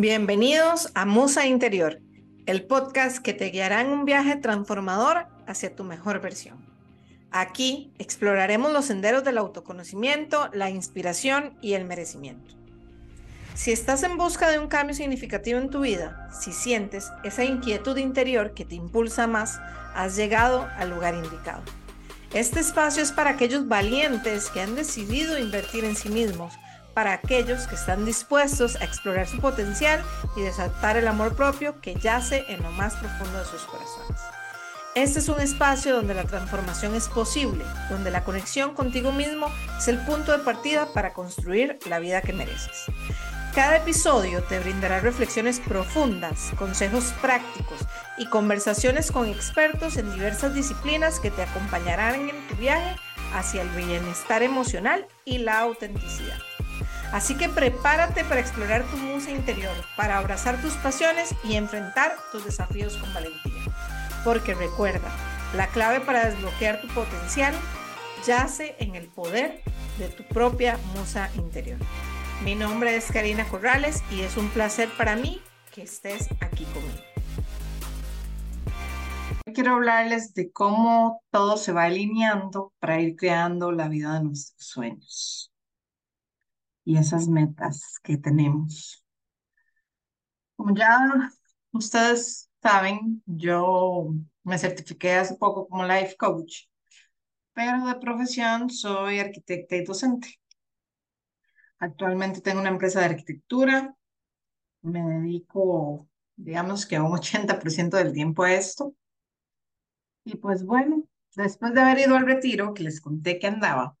Bienvenidos a Musa Interior, el podcast que te guiará en un viaje transformador hacia tu mejor versión. Aquí exploraremos los senderos del autoconocimiento, la inspiración y el merecimiento. Si estás en busca de un cambio significativo en tu vida, si sientes esa inquietud interior que te impulsa más, has llegado al lugar indicado. Este espacio es para aquellos valientes que han decidido invertir en sí mismos para aquellos que están dispuestos a explorar su potencial y desatar el amor propio que yace en lo más profundo de sus corazones. Este es un espacio donde la transformación es posible, donde la conexión contigo mismo es el punto de partida para construir la vida que mereces. Cada episodio te brindará reflexiones profundas, consejos prácticos y conversaciones con expertos en diversas disciplinas que te acompañarán en tu viaje hacia el bienestar emocional y la autenticidad. Así que prepárate para explorar tu musa interior, para abrazar tus pasiones y enfrentar tus desafíos con valentía. Porque recuerda, la clave para desbloquear tu potencial yace en el poder de tu propia musa interior. Mi nombre es Karina Corrales y es un placer para mí que estés aquí conmigo. Quiero hablarles de cómo todo se va alineando para ir creando la vida de nuestros sueños y esas metas que tenemos. Como ya ustedes saben, yo me certifiqué hace poco como life coach, pero de profesión soy arquitecta y docente. Actualmente tengo una empresa de arquitectura, me dedico, digamos que a un 80% del tiempo a esto. Y pues bueno, después de haber ido al retiro, que les conté que andaba,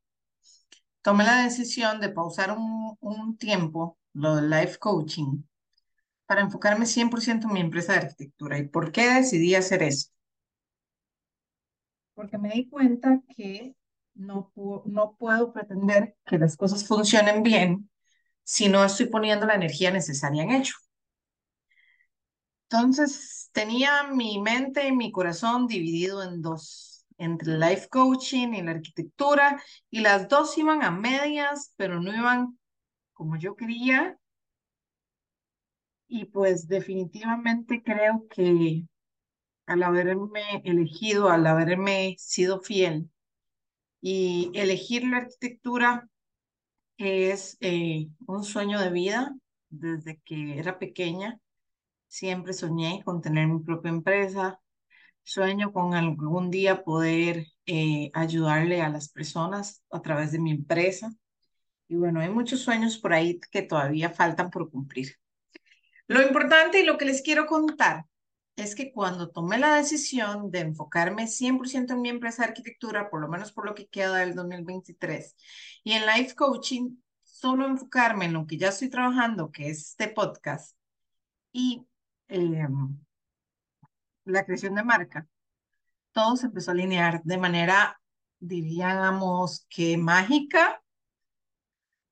tomé la decisión de pausar un, tiempo lo del life coaching para enfocarme 100% en mi empresa de arquitectura. ¿Y por qué decidí hacer eso? Porque me di cuenta que no, no puedo pretender que las cosas funcionen bien si no estoy poniendo la energía necesaria en ello. Entonces, tenía mi mente y mi corazón dividido en dos entre el life coaching y la arquitectura, y las dos iban a medias, pero no iban como yo quería. Y pues definitivamente creo que al haberme elegido, al haberme sido fiel y elegir la arquitectura es eh, un sueño de vida desde que era pequeña. Siempre soñé con tener mi propia empresa, Sueño con algún día poder eh, ayudarle a las personas a través de mi empresa. Y bueno, hay muchos sueños por ahí que todavía faltan por cumplir. Lo importante y lo que les quiero contar es que cuando tomé la decisión de enfocarme 100% en mi empresa de arquitectura, por lo menos por lo que queda del 2023, y en life coaching, solo enfocarme en lo que ya estoy trabajando, que es este podcast, y em, la creación de marca, todo se empezó a alinear de manera, diríamos que mágica,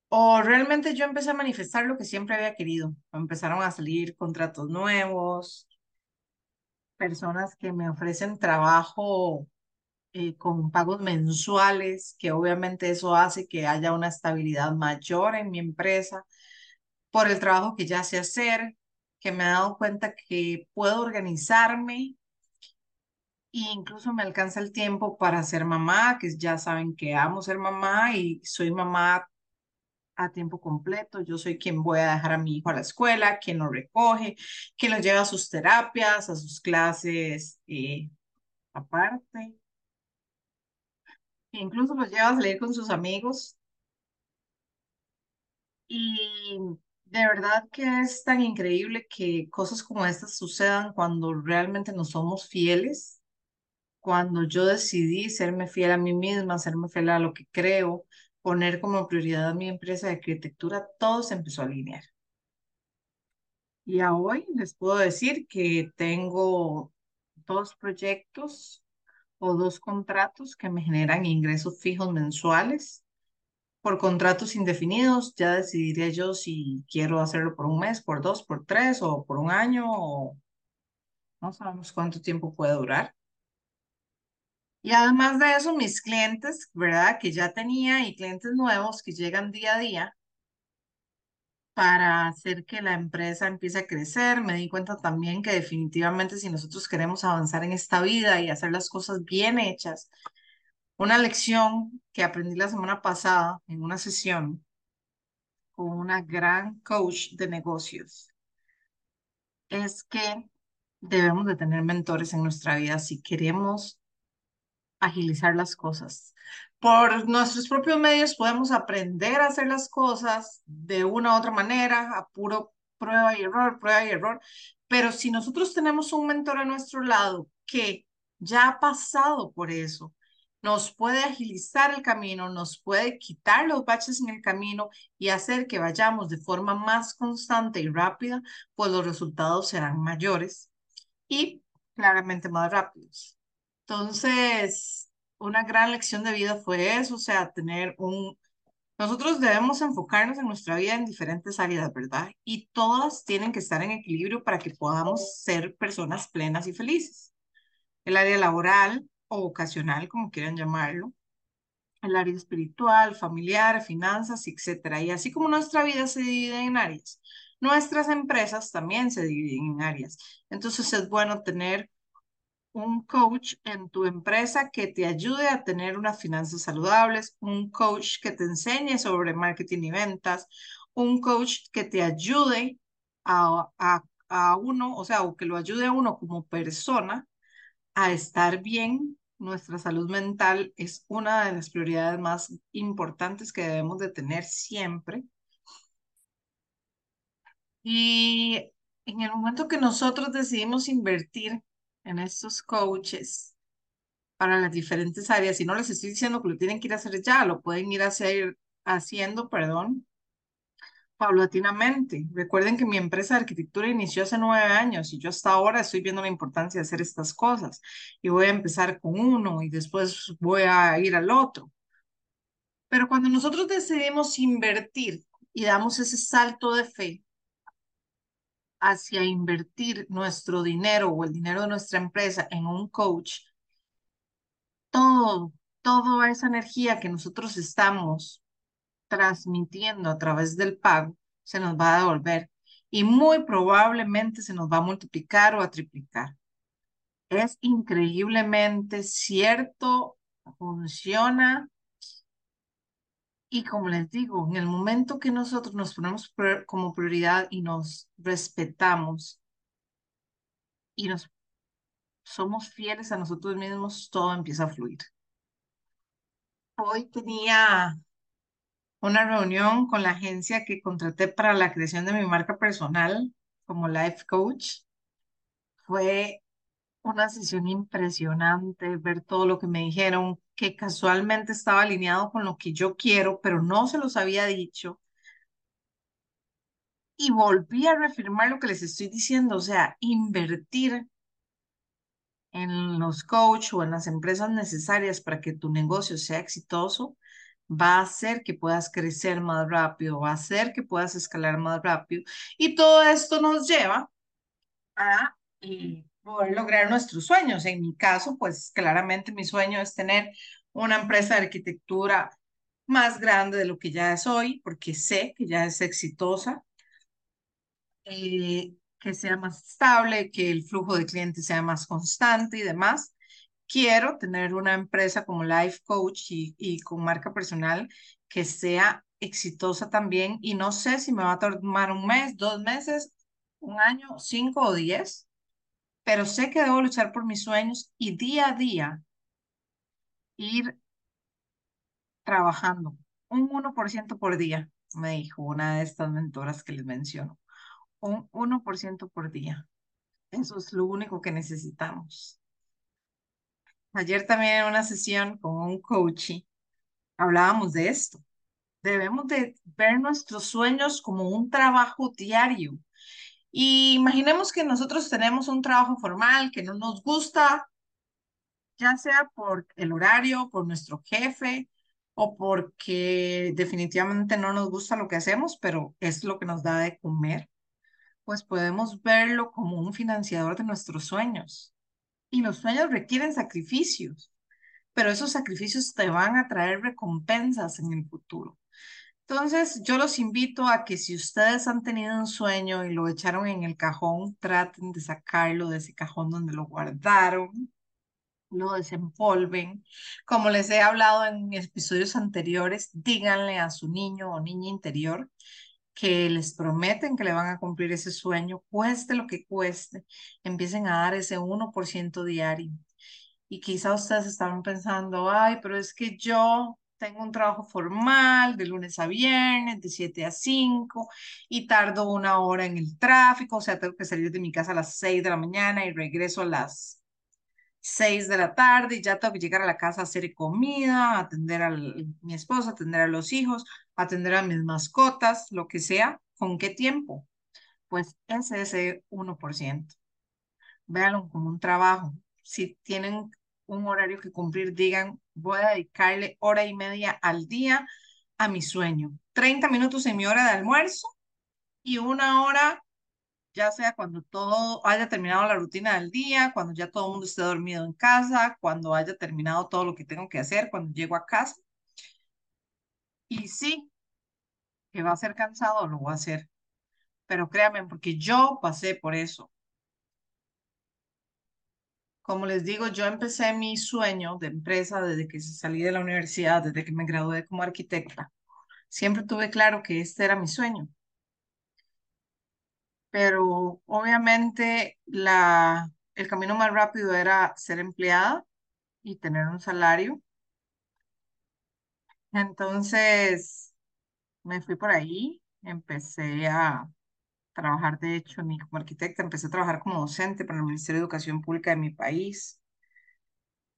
o realmente yo empecé a manifestar lo que siempre había querido. Empezaron a salir contratos nuevos, personas que me ofrecen trabajo eh, con pagos mensuales, que obviamente eso hace que haya una estabilidad mayor en mi empresa por el trabajo que ya sé hacer, que me he dado cuenta que puedo organizarme e incluso me alcanza el tiempo para ser mamá, que ya saben que amo ser mamá y soy mamá a tiempo completo. Yo soy quien voy a dejar a mi hijo a la escuela, quien lo recoge, quien lo lleva a sus terapias, a sus clases eh, aparte. incluso los lleva a salir con sus amigos. Y de verdad que es tan increíble que cosas como estas sucedan cuando realmente no somos fieles, cuando yo decidí serme fiel a mí misma, serme fiel a lo que creo, poner como prioridad a mi empresa de arquitectura, todo se empezó a alinear. Y hoy les puedo decir que tengo dos proyectos o dos contratos que me generan ingresos fijos mensuales por contratos indefinidos, ya decidiré yo si quiero hacerlo por un mes, por dos, por tres o por un año o no sabemos cuánto tiempo puede durar. Y además de eso, mis clientes, ¿verdad? Que ya tenía y clientes nuevos que llegan día a día, para hacer que la empresa empiece a crecer. Me di cuenta también que definitivamente si nosotros queremos avanzar en esta vida y hacer las cosas bien hechas, una lección que aprendí la semana pasada en una sesión con una gran coach de negocios es que debemos de tener mentores en nuestra vida si queremos agilizar las cosas. Por nuestros propios medios podemos aprender a hacer las cosas de una u otra manera, a puro prueba y error, prueba y error. Pero si nosotros tenemos un mentor a nuestro lado que ya ha pasado por eso, nos puede agilizar el camino, nos puede quitar los baches en el camino y hacer que vayamos de forma más constante y rápida, pues los resultados serán mayores y claramente más rápidos. Entonces, una gran lección de vida fue eso, o sea, tener un... Nosotros debemos enfocarnos en nuestra vida en diferentes áreas, ¿verdad? Y todas tienen que estar en equilibrio para que podamos ser personas plenas y felices. El área laboral o vocacional, como quieran llamarlo, el área espiritual, familiar, finanzas, etcétera. Y así como nuestra vida se divide en áreas, nuestras empresas también se dividen en áreas. Entonces es bueno tener un coach en tu empresa que te ayude a tener unas finanzas saludables, un coach que te enseñe sobre marketing y ventas, un coach que te ayude a, a, a uno, o sea, o que lo ayude a uno como persona a estar bien. Nuestra salud mental es una de las prioridades más importantes que debemos de tener siempre. Y en el momento que nosotros decidimos invertir en estos coaches para las diferentes áreas, y no les estoy diciendo que lo tienen que ir a hacer ya, lo pueden ir a hacer, haciendo, perdón, paulatinamente. Recuerden que mi empresa de arquitectura inició hace nueve años y yo hasta ahora estoy viendo la importancia de hacer estas cosas. Y voy a empezar con uno y después voy a ir al otro. Pero cuando nosotros decidimos invertir y damos ese salto de fe hacia invertir nuestro dinero o el dinero de nuestra empresa en un coach, todo, toda esa energía que nosotros estamos transmitiendo a través del pago se nos va a devolver y muy probablemente se nos va a multiplicar o a triplicar. Es increíblemente cierto, funciona. Y como les digo, en el momento que nosotros nos ponemos como prioridad y nos respetamos y nos somos fieles a nosotros mismos, todo empieza a fluir. Hoy tenía una reunión con la agencia que contraté para la creación de mi marca personal como life coach. Fue una sesión impresionante, ver todo lo que me dijeron, que casualmente estaba alineado con lo que yo quiero, pero no se los había dicho. Y volví a reafirmar lo que les estoy diciendo, o sea, invertir en los coach o en las empresas necesarias para que tu negocio sea exitoso va a hacer que puedas crecer más rápido, va a hacer que puedas escalar más rápido. Y todo esto nos lleva a eh, poder lograr nuestros sueños. En mi caso, pues claramente mi sueño es tener una empresa de arquitectura más grande de lo que ya es hoy, porque sé que ya es exitosa, eh, que sea más estable, que el flujo de clientes sea más constante y demás quiero tener una empresa como Life Coach y, con marca personal que sea exitosa también y no sé si me va a tomar un mes, dos meses, un año, cinco o diez, pero sé que debo luchar por mis sueños y día a día ir trabajando un 1% por día, me dijo una de estas mentoras que les menciono, un 1% por día. Eso es lo único que necesitamos. Ayer también en una sesión con un coach hablábamos de esto. Debemos de ver nuestros sueños como un trabajo diario. Y imaginemos que nosotros tenemos un trabajo formal que no nos gusta, ya sea por el horario, por nuestro jefe o porque definitivamente no nos gusta lo que hacemos, pero es lo que nos da de comer, pues podemos verlo como un financiador de nuestros sueños. Y los sueños requieren sacrificios, pero esos sacrificios te van a traer recompensas en el futuro. Entonces, yo los invito a que si ustedes han tenido un sueño y lo echaron en el cajón, traten de sacarlo de ese cajón donde lo guardaron, lo desempolven. Como les he hablado en episodios anteriores, díganle a su niño o niña interior que les prometen que le van a cumplir ese sueño, cueste lo que cueste, empiecen a dar ese 1% diario. Y quizá ustedes estaban pensando, ay, pero es que yo tengo un trabajo formal de lunes a viernes, de 7 a 5, y tardo una hora en el tráfico, o sea, tengo que salir de mi casa a las 6 de la mañana y regreso a las 6 de la tarde y ya tengo que llegar a la casa a hacer comida, atender a mi esposo, atender a los hijos, atender a mis mascotas, lo que sea. ¿Con qué tiempo? Pues ese es el 1%. Véanlo como un trabajo. Si tienen un horario que cumplir, digan, voy a dedicarle hora y media al día a mi sueño. 30 minutos en mi hora de almuerzo y una hora, ya sea cuando todo haya terminado la rutina del día, cuando ya todo el mundo esté dormido en casa, cuando haya terminado todo lo que tengo que hacer, cuando llego a casa. Y sí, que va a ser cansado, lo voy a hacer. Pero créanme, porque yo pasé por eso. Como les digo, yo empecé mi sueño de empresa desde que salí de la universidad, desde que me gradué como arquitecta. Siempre tuve claro que este era mi sueño. Pero obviamente la, el camino más rápido era ser empleada y tener un salario. Entonces me fui por ahí, empecé a trabajar, de hecho, ni como arquitecta, empecé a trabajar como docente para el Ministerio de Educación Pública de mi país.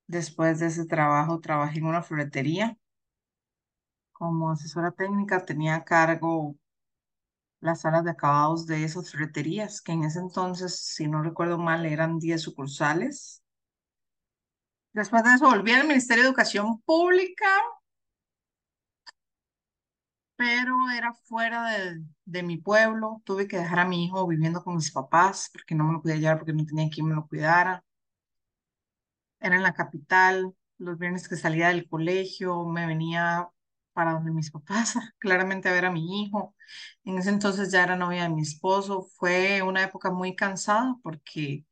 Después de ese trabajo, trabajé en una floretería. Como asesora técnica, tenía a cargo las salas de acabados de esas floreterías, que en ese entonces, si no recuerdo mal, eran 10 sucursales. Después de eso, volví al Ministerio de Educación Pública pero era fuera de, de, mi pueblo. Tuve que dejar a mi hijo viviendo con mis papás porque no me lo podía llevar porque no tenía quien me lo cuidara. Era en la capital. Los viernes que salía del colegio me venía para donde mis papás, claramente a ver a mi hijo. En ese entonces ya era novia de mi esposo. Fue una época muy cansada porque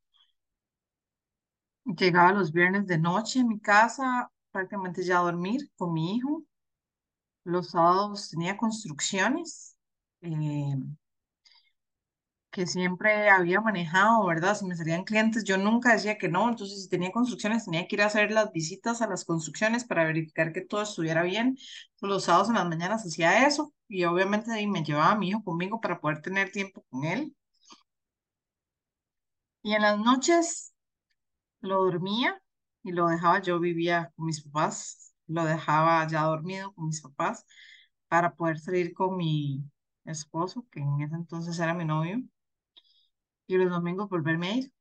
llegaba los viernes de noche en mi casa, prácticamente ya a dormir con mi hijo los sábados tenía construcciones eh, que siempre había manejado, ¿verdad? Si me salían clientes, yo nunca decía que no, entonces si tenía construcciones tenía que ir a hacer las visitas a las construcciones para verificar que todo estuviera bien. Los sábados en las mañanas hacía eso y obviamente ahí me llevaba a mi hijo conmigo para poder tener tiempo con él. Y en las noches lo dormía y lo dejaba, yo vivía con mis papás lo dejaba ya dormido con mis papás para poder salir con mi esposo, que en ese entonces era mi novio, y los domingos volverme a ir.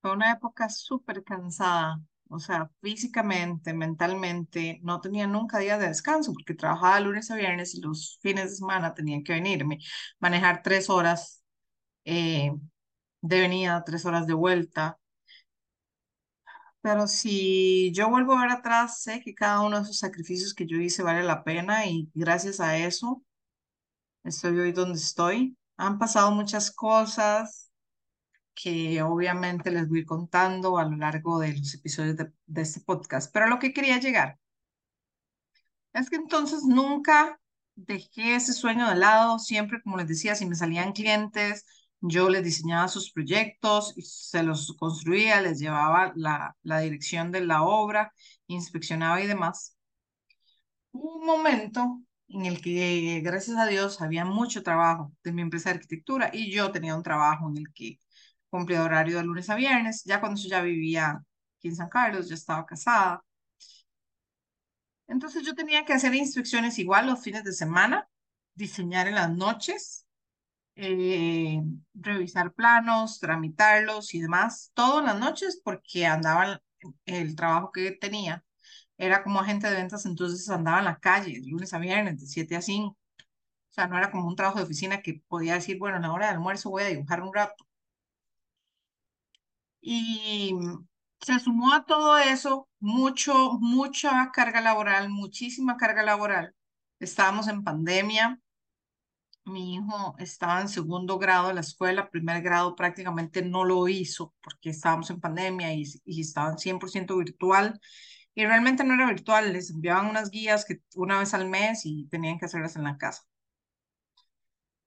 Fue una época súper cansada, o sea, físicamente, mentalmente, no tenía nunca días de descanso porque trabajaba lunes a viernes y los fines de semana tenían que venirme, manejar tres horas eh, de venida, tres horas de vuelta, pero si yo vuelvo a ver atrás, sé que cada uno de esos sacrificios que yo hice vale la pena y gracias a eso estoy hoy donde estoy. Han pasado muchas cosas que obviamente les voy contando a lo largo de los episodios de, este podcast, pero lo que quería llegar es que entonces nunca dejé ese sueño de lado, siempre, como les decía, si me salían clientes, yo les diseñaba sus proyectos, se los construía, les llevaba la, la dirección de la obra, inspeccionaba y demás. Un momento en el que, gracias a Dios, había mucho trabajo de mi empresa de arquitectura y yo tenía un trabajo en el que cumplía horario de lunes a viernes. Ya cuando yo ya vivía aquí en San Carlos, ya estaba casada. Entonces yo tenía que hacer inspecciones igual los fines de semana, diseñar en las noches eh, revisar planos, tramitarlos y demás, todas las noches porque andaba el trabajo que tenía. Era como agente de ventas, entonces andaba en la calle, de lunes a viernes, de 7 a 5. O sea, no era como un trabajo de oficina que podía decir, bueno, en la hora de almuerzo voy a dibujar un rato. Y se sumó a todo eso mucho, mucha carga laboral, muchísima carga laboral estábamos en pandemia. Mi hijo estaba en segundo grado de la escuela, primer grado prácticamente no lo hizo porque estábamos en pandemia y, y estaban 100% virtual. Y realmente no era virtual, les enviaban unas guías que una vez al mes y tenían que hacerlas en la casa.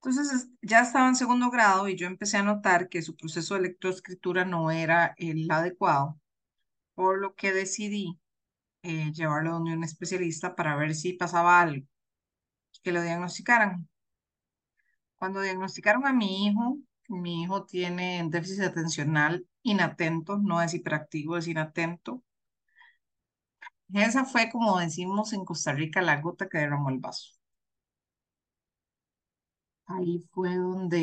Entonces ya estaba en segundo grado y yo empecé a notar que su proceso de lectoescritura no era el adecuado, por lo que decidí eh, llevarlo donde un especialista para ver si pasaba algo, que lo diagnosticaran. Cuando diagnosticaron a mi hijo, mi hijo tiene déficit atencional inatento, no es hiperactivo, es inatento. Esa fue, como decimos en Costa Rica, la gota que derramó el vaso. Ahí fue donde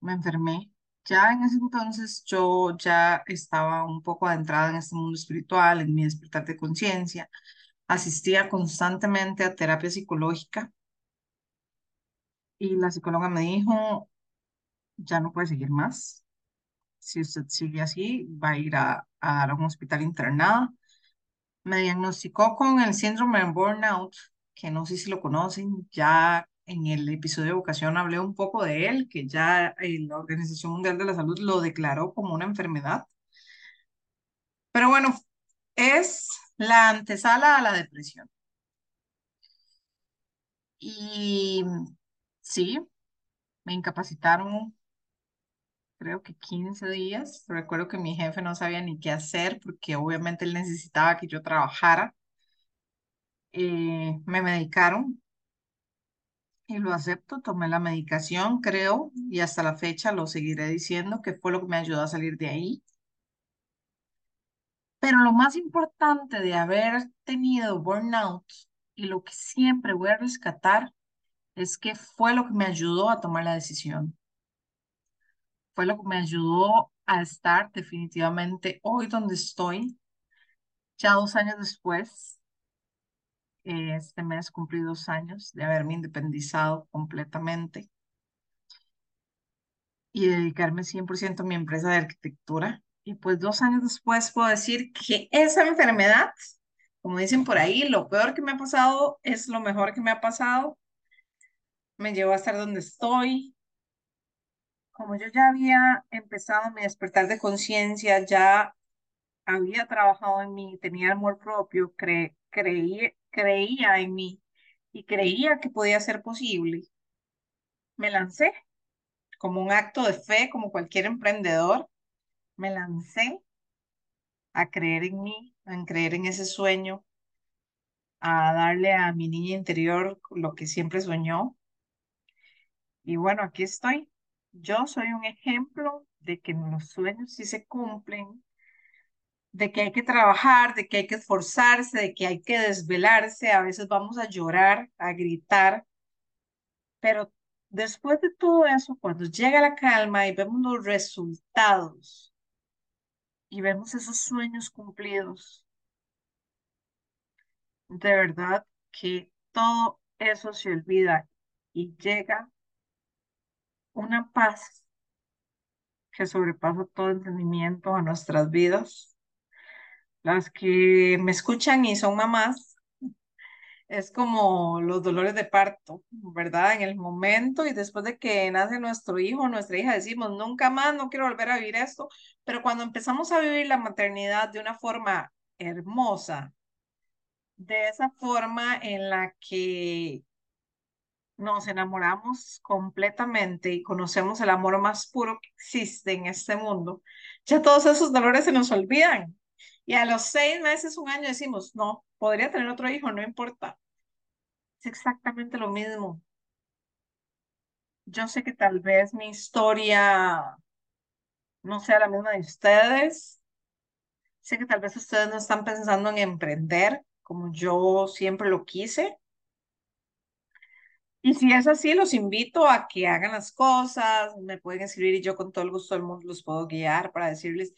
me enfermé. Ya en ese entonces yo ya estaba un poco adentrada en este mundo espiritual, en mi despertar de conciencia. Asistía constantemente a terapia psicológica y la psicóloga me dijo, ya no puede seguir más. Si usted sigue así, va a ir a, a un hospital internado. Me diagnosticó con el síndrome de burnout, que no sé si lo conocen, ya en el episodio de vocación hablé un poco de él, que ya eh, la Organización Mundial de la Salud lo declaró como una enfermedad. Pero bueno, es la antesala a la depresión. Y sí, me incapacitaron creo que 15 días. Recuerdo que mi jefe no sabía ni qué hacer porque obviamente él necesitaba que yo trabajara. Eh, me medicaron y lo acepto, tomé la medicación, creo, y hasta la fecha lo seguiré diciendo que fue lo que me ayudó a salir de ahí. Pero lo más importante de haber tenido burnout y lo que siempre voy a rescatar es que fue lo que me ayudó a tomar la decisión. Fue lo que me ayudó a estar definitivamente hoy donde estoy, ya dos años después. Este mes cumplí dos años de haberme independizado completamente y dedicarme 100% a mi empresa de arquitectura. Y pues dos años después puedo decir que esa enfermedad, como dicen por ahí, lo peor que me ha pasado es lo mejor que me ha pasado. Me llevó a estar donde estoy. Como yo ya había empezado mi despertar de conciencia, ya había trabajado en mí, tenía amor propio, cre creí, creía en mí y creía que podía ser posible, me lancé como un acto de fe, como cualquier emprendedor, me lancé a creer en mí, a creer en ese sueño, a darle a mi niña interior lo que siempre soñó. Y bueno, aquí estoy. Yo soy un ejemplo de que los sueños sí se cumplen, de que hay que trabajar, de que hay que esforzarse, de que hay que desvelarse. A veces vamos a llorar, a gritar, pero después de todo eso, cuando llega la calma y vemos los resultados y vemos esos sueños cumplidos, de verdad que todo eso se olvida y llega una paz que sobrepasa todo entendimiento a nuestras vidas. Las que me escuchan y son mamás, es como los dolores de parto, ¿verdad? En el momento y después de que nace nuestro hijo, nuestra hija, decimos, nunca más, no quiero volver a vivir esto, pero cuando empezamos a vivir la maternidad de una forma hermosa, de esa forma en la que nos enamoramos completamente y conocemos el amor más puro que existe en este mundo, ya todos esos dolores se nos olvidan. Y a los seis meses, un año decimos, no, podría tener otro hijo, no importa. Es exactamente lo mismo. Yo sé que tal vez mi historia no sea la misma de ustedes. Sé que tal vez ustedes no están pensando en emprender como yo siempre lo quise. Y si es así, los invito a que hagan las cosas, me pueden escribir y yo con todo el gusto del mundo los puedo guiar para decirles,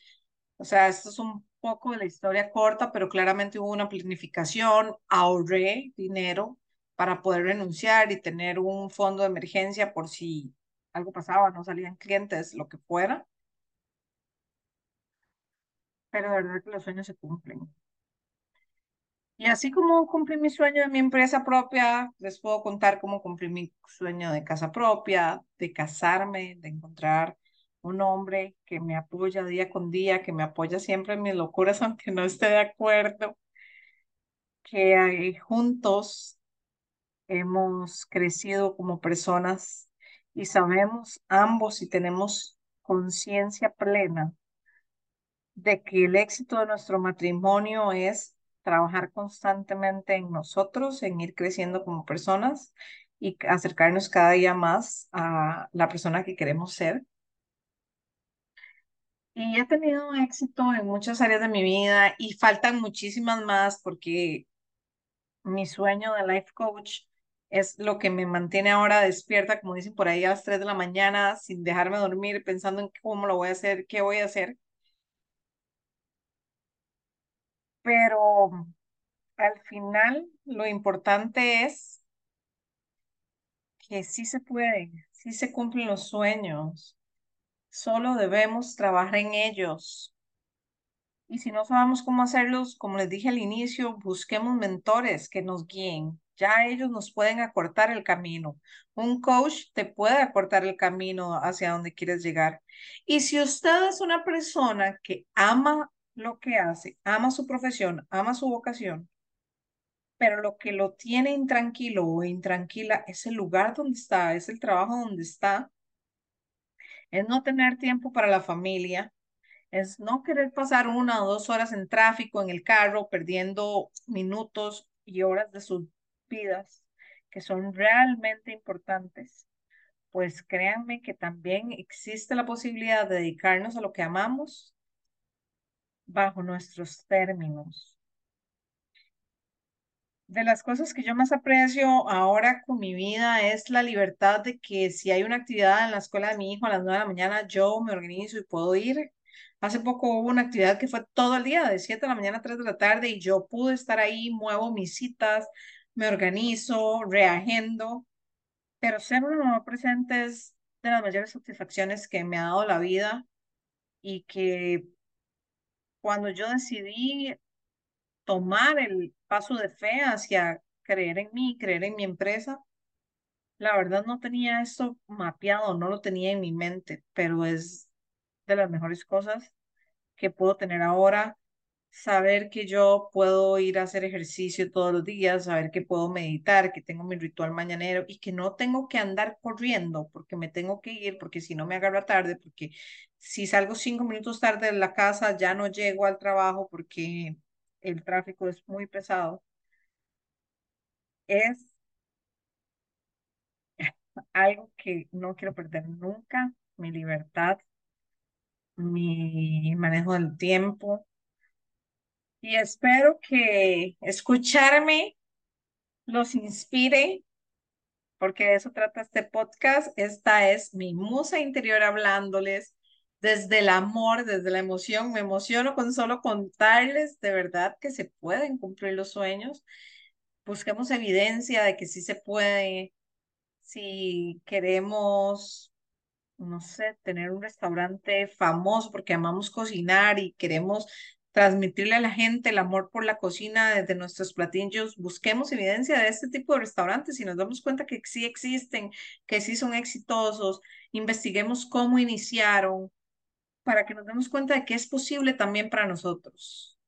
o sea, esto es un poco de la historia corta, pero claramente hubo una planificación, ahorré dinero para poder renunciar y tener un fondo de emergencia por si algo pasaba, no salían clientes, lo que fuera. Pero de verdad que los sueños se cumplen. Y así como cumplí mi sueño de mi empresa propia, les puedo contar cómo cumplí mi sueño de casa propia, de casarme, de encontrar un hombre que me apoya día con día, que me apoya siempre en mis locuras, aunque no esté de acuerdo, que juntos hemos crecido como personas y sabemos ambos y tenemos conciencia plena de que el éxito de nuestro matrimonio es trabajar constantemente en nosotros, en ir creciendo como personas y acercarnos cada día más a la persona que queremos ser. Y he tenido éxito en muchas áreas de mi vida y faltan muchísimas más porque mi sueño de life coach es lo que me mantiene ahora despierta, como dicen por ahí, a las 3 de la mañana, sin dejarme dormir, pensando en cómo lo voy a hacer, qué voy a hacer. Pero al final lo importante es que sí se puede, sí se cumplen los sueños, solo debemos trabajar en ellos. Y si no sabemos cómo hacerlos, como les dije al inicio, busquemos mentores que nos guíen. Ya ellos nos pueden acortar el camino. Un coach te puede acortar el camino hacia donde quieres llegar. Y si usted es una persona que ama lo que hace, ama su profesión, ama su vocación, pero lo que lo tiene intranquilo o intranquila es el lugar donde está, es el trabajo donde está, es no tener tiempo para la familia, es no querer pasar una o dos horas en tráfico, en el carro, perdiendo minutos y horas de sus vidas que son realmente importantes. Pues créanme que también existe la posibilidad de dedicarnos a lo que amamos bajo nuestros términos. De las cosas que yo más aprecio ahora con mi vida es la libertad de que si hay una actividad en la escuela de mi hijo a las 9 de la mañana, yo me organizo y puedo ir. Hace poco hubo una actividad que fue todo el día, de 7 de la mañana a 3 de la tarde, y yo pude estar ahí, muevo mis citas, me organizo, reagendo, pero ser una mamá presente es de las mayores satisfacciones que me ha dado la vida y que cuando yo decidí tomar el paso de fe hacia creer en mí, creer en mi empresa, la verdad no tenía esto mapeado, no lo tenía en mi mente, pero es de las mejores cosas que puedo tener ahora saber que yo puedo ir a hacer ejercicio todos los días, saber que puedo meditar, que tengo mi ritual mañanero y que no tengo que andar corriendo porque me tengo que ir, porque si no me agarra tarde, porque si salgo cinco minutos tarde de la casa ya no llego al trabajo porque el tráfico es muy pesado. Es algo que no quiero perder nunca, mi libertad, mi manejo del tiempo, y espero que escucharme los inspire, porque de eso trata este podcast. Esta es mi musa interior hablándoles desde el amor, desde la emoción. Me emociono con solo contarles de verdad que se pueden cumplir los sueños. Busquemos evidencia de que sí se puede. Si queremos no sé, tener un restaurante famoso porque amamos cocinar y queremos transmitirle a la gente el amor por la cocina desde nuestros platillos, busquemos evidencia de este tipo de restaurantes y nos damos cuenta que sí existen, que sí son exitosos, investiguemos cómo iniciaron para que nos demos cuenta de que es posible también para nosotros.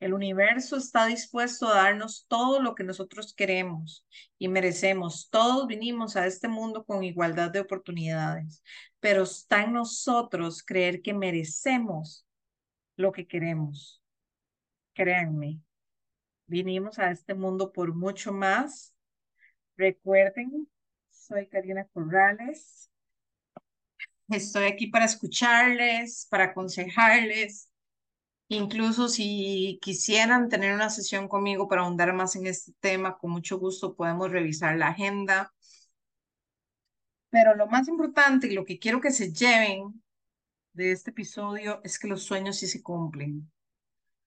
El universo está dispuesto a darnos todo lo que nosotros queremos y merecemos. Todos vinimos a este mundo con igualdad de oportunidades, pero está en nosotros creer que merecemos lo que queremos. Créanme, vinimos a este mundo por mucho más. Recuerden, soy Karina Corrales. Estoy aquí para escucharles, para aconsejarles. Incluso si quisieran tener una sesión conmigo para ahondar más en este tema, con mucho gusto podemos revisar la agenda. Pero lo más importante y lo que quiero que se lleven de este episodio es que los sueños sí se cumplen.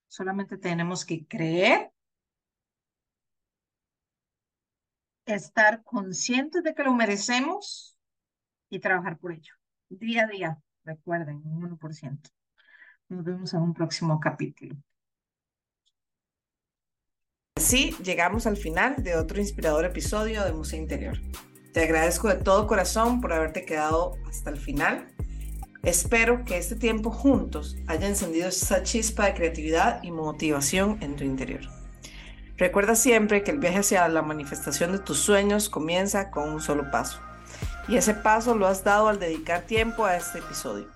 Solamente tenemos que creer, estar conscientes de que lo merecemos y trabajar por ello. Día a día, recuerden, un 1%. Nos vemos en un próximo capítulo. así llegamos al final de otro inspirador episodio de Museo Interior. Te agradezco de todo corazón por haberte quedado hasta el final. Espero que este tiempo juntos haya encendido esa chispa de creatividad y motivación en tu interior. Recuerda siempre que el viaje hacia la manifestación de tus sueños comienza con un solo paso. Y ese paso lo has dado al dedicar tiempo a este episodio.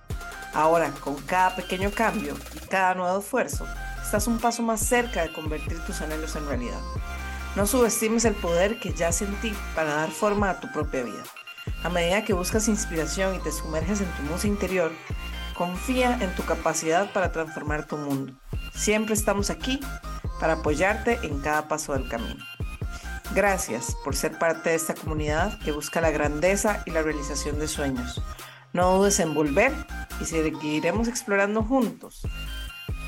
Ahora, con cada pequeño cambio y cada nuevo esfuerzo, estás un paso más cerca de convertir tus anhelos en realidad. No subestimes el poder que yace en ti para dar forma a tu propia vida. A medida que buscas inspiración y te sumerges en tu música interior, confía en tu capacidad para transformar tu mundo. Siempre estamos aquí para apoyarte en cada paso del camino. Gracias por ser parte de esta comunidad que busca la grandeza y la realización de sueños. No dudes en volver y seguiremos explorando juntos.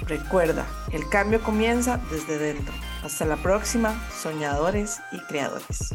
Recuerda, el cambio comienza desde dentro. Hasta la próxima, soñadores y creadores.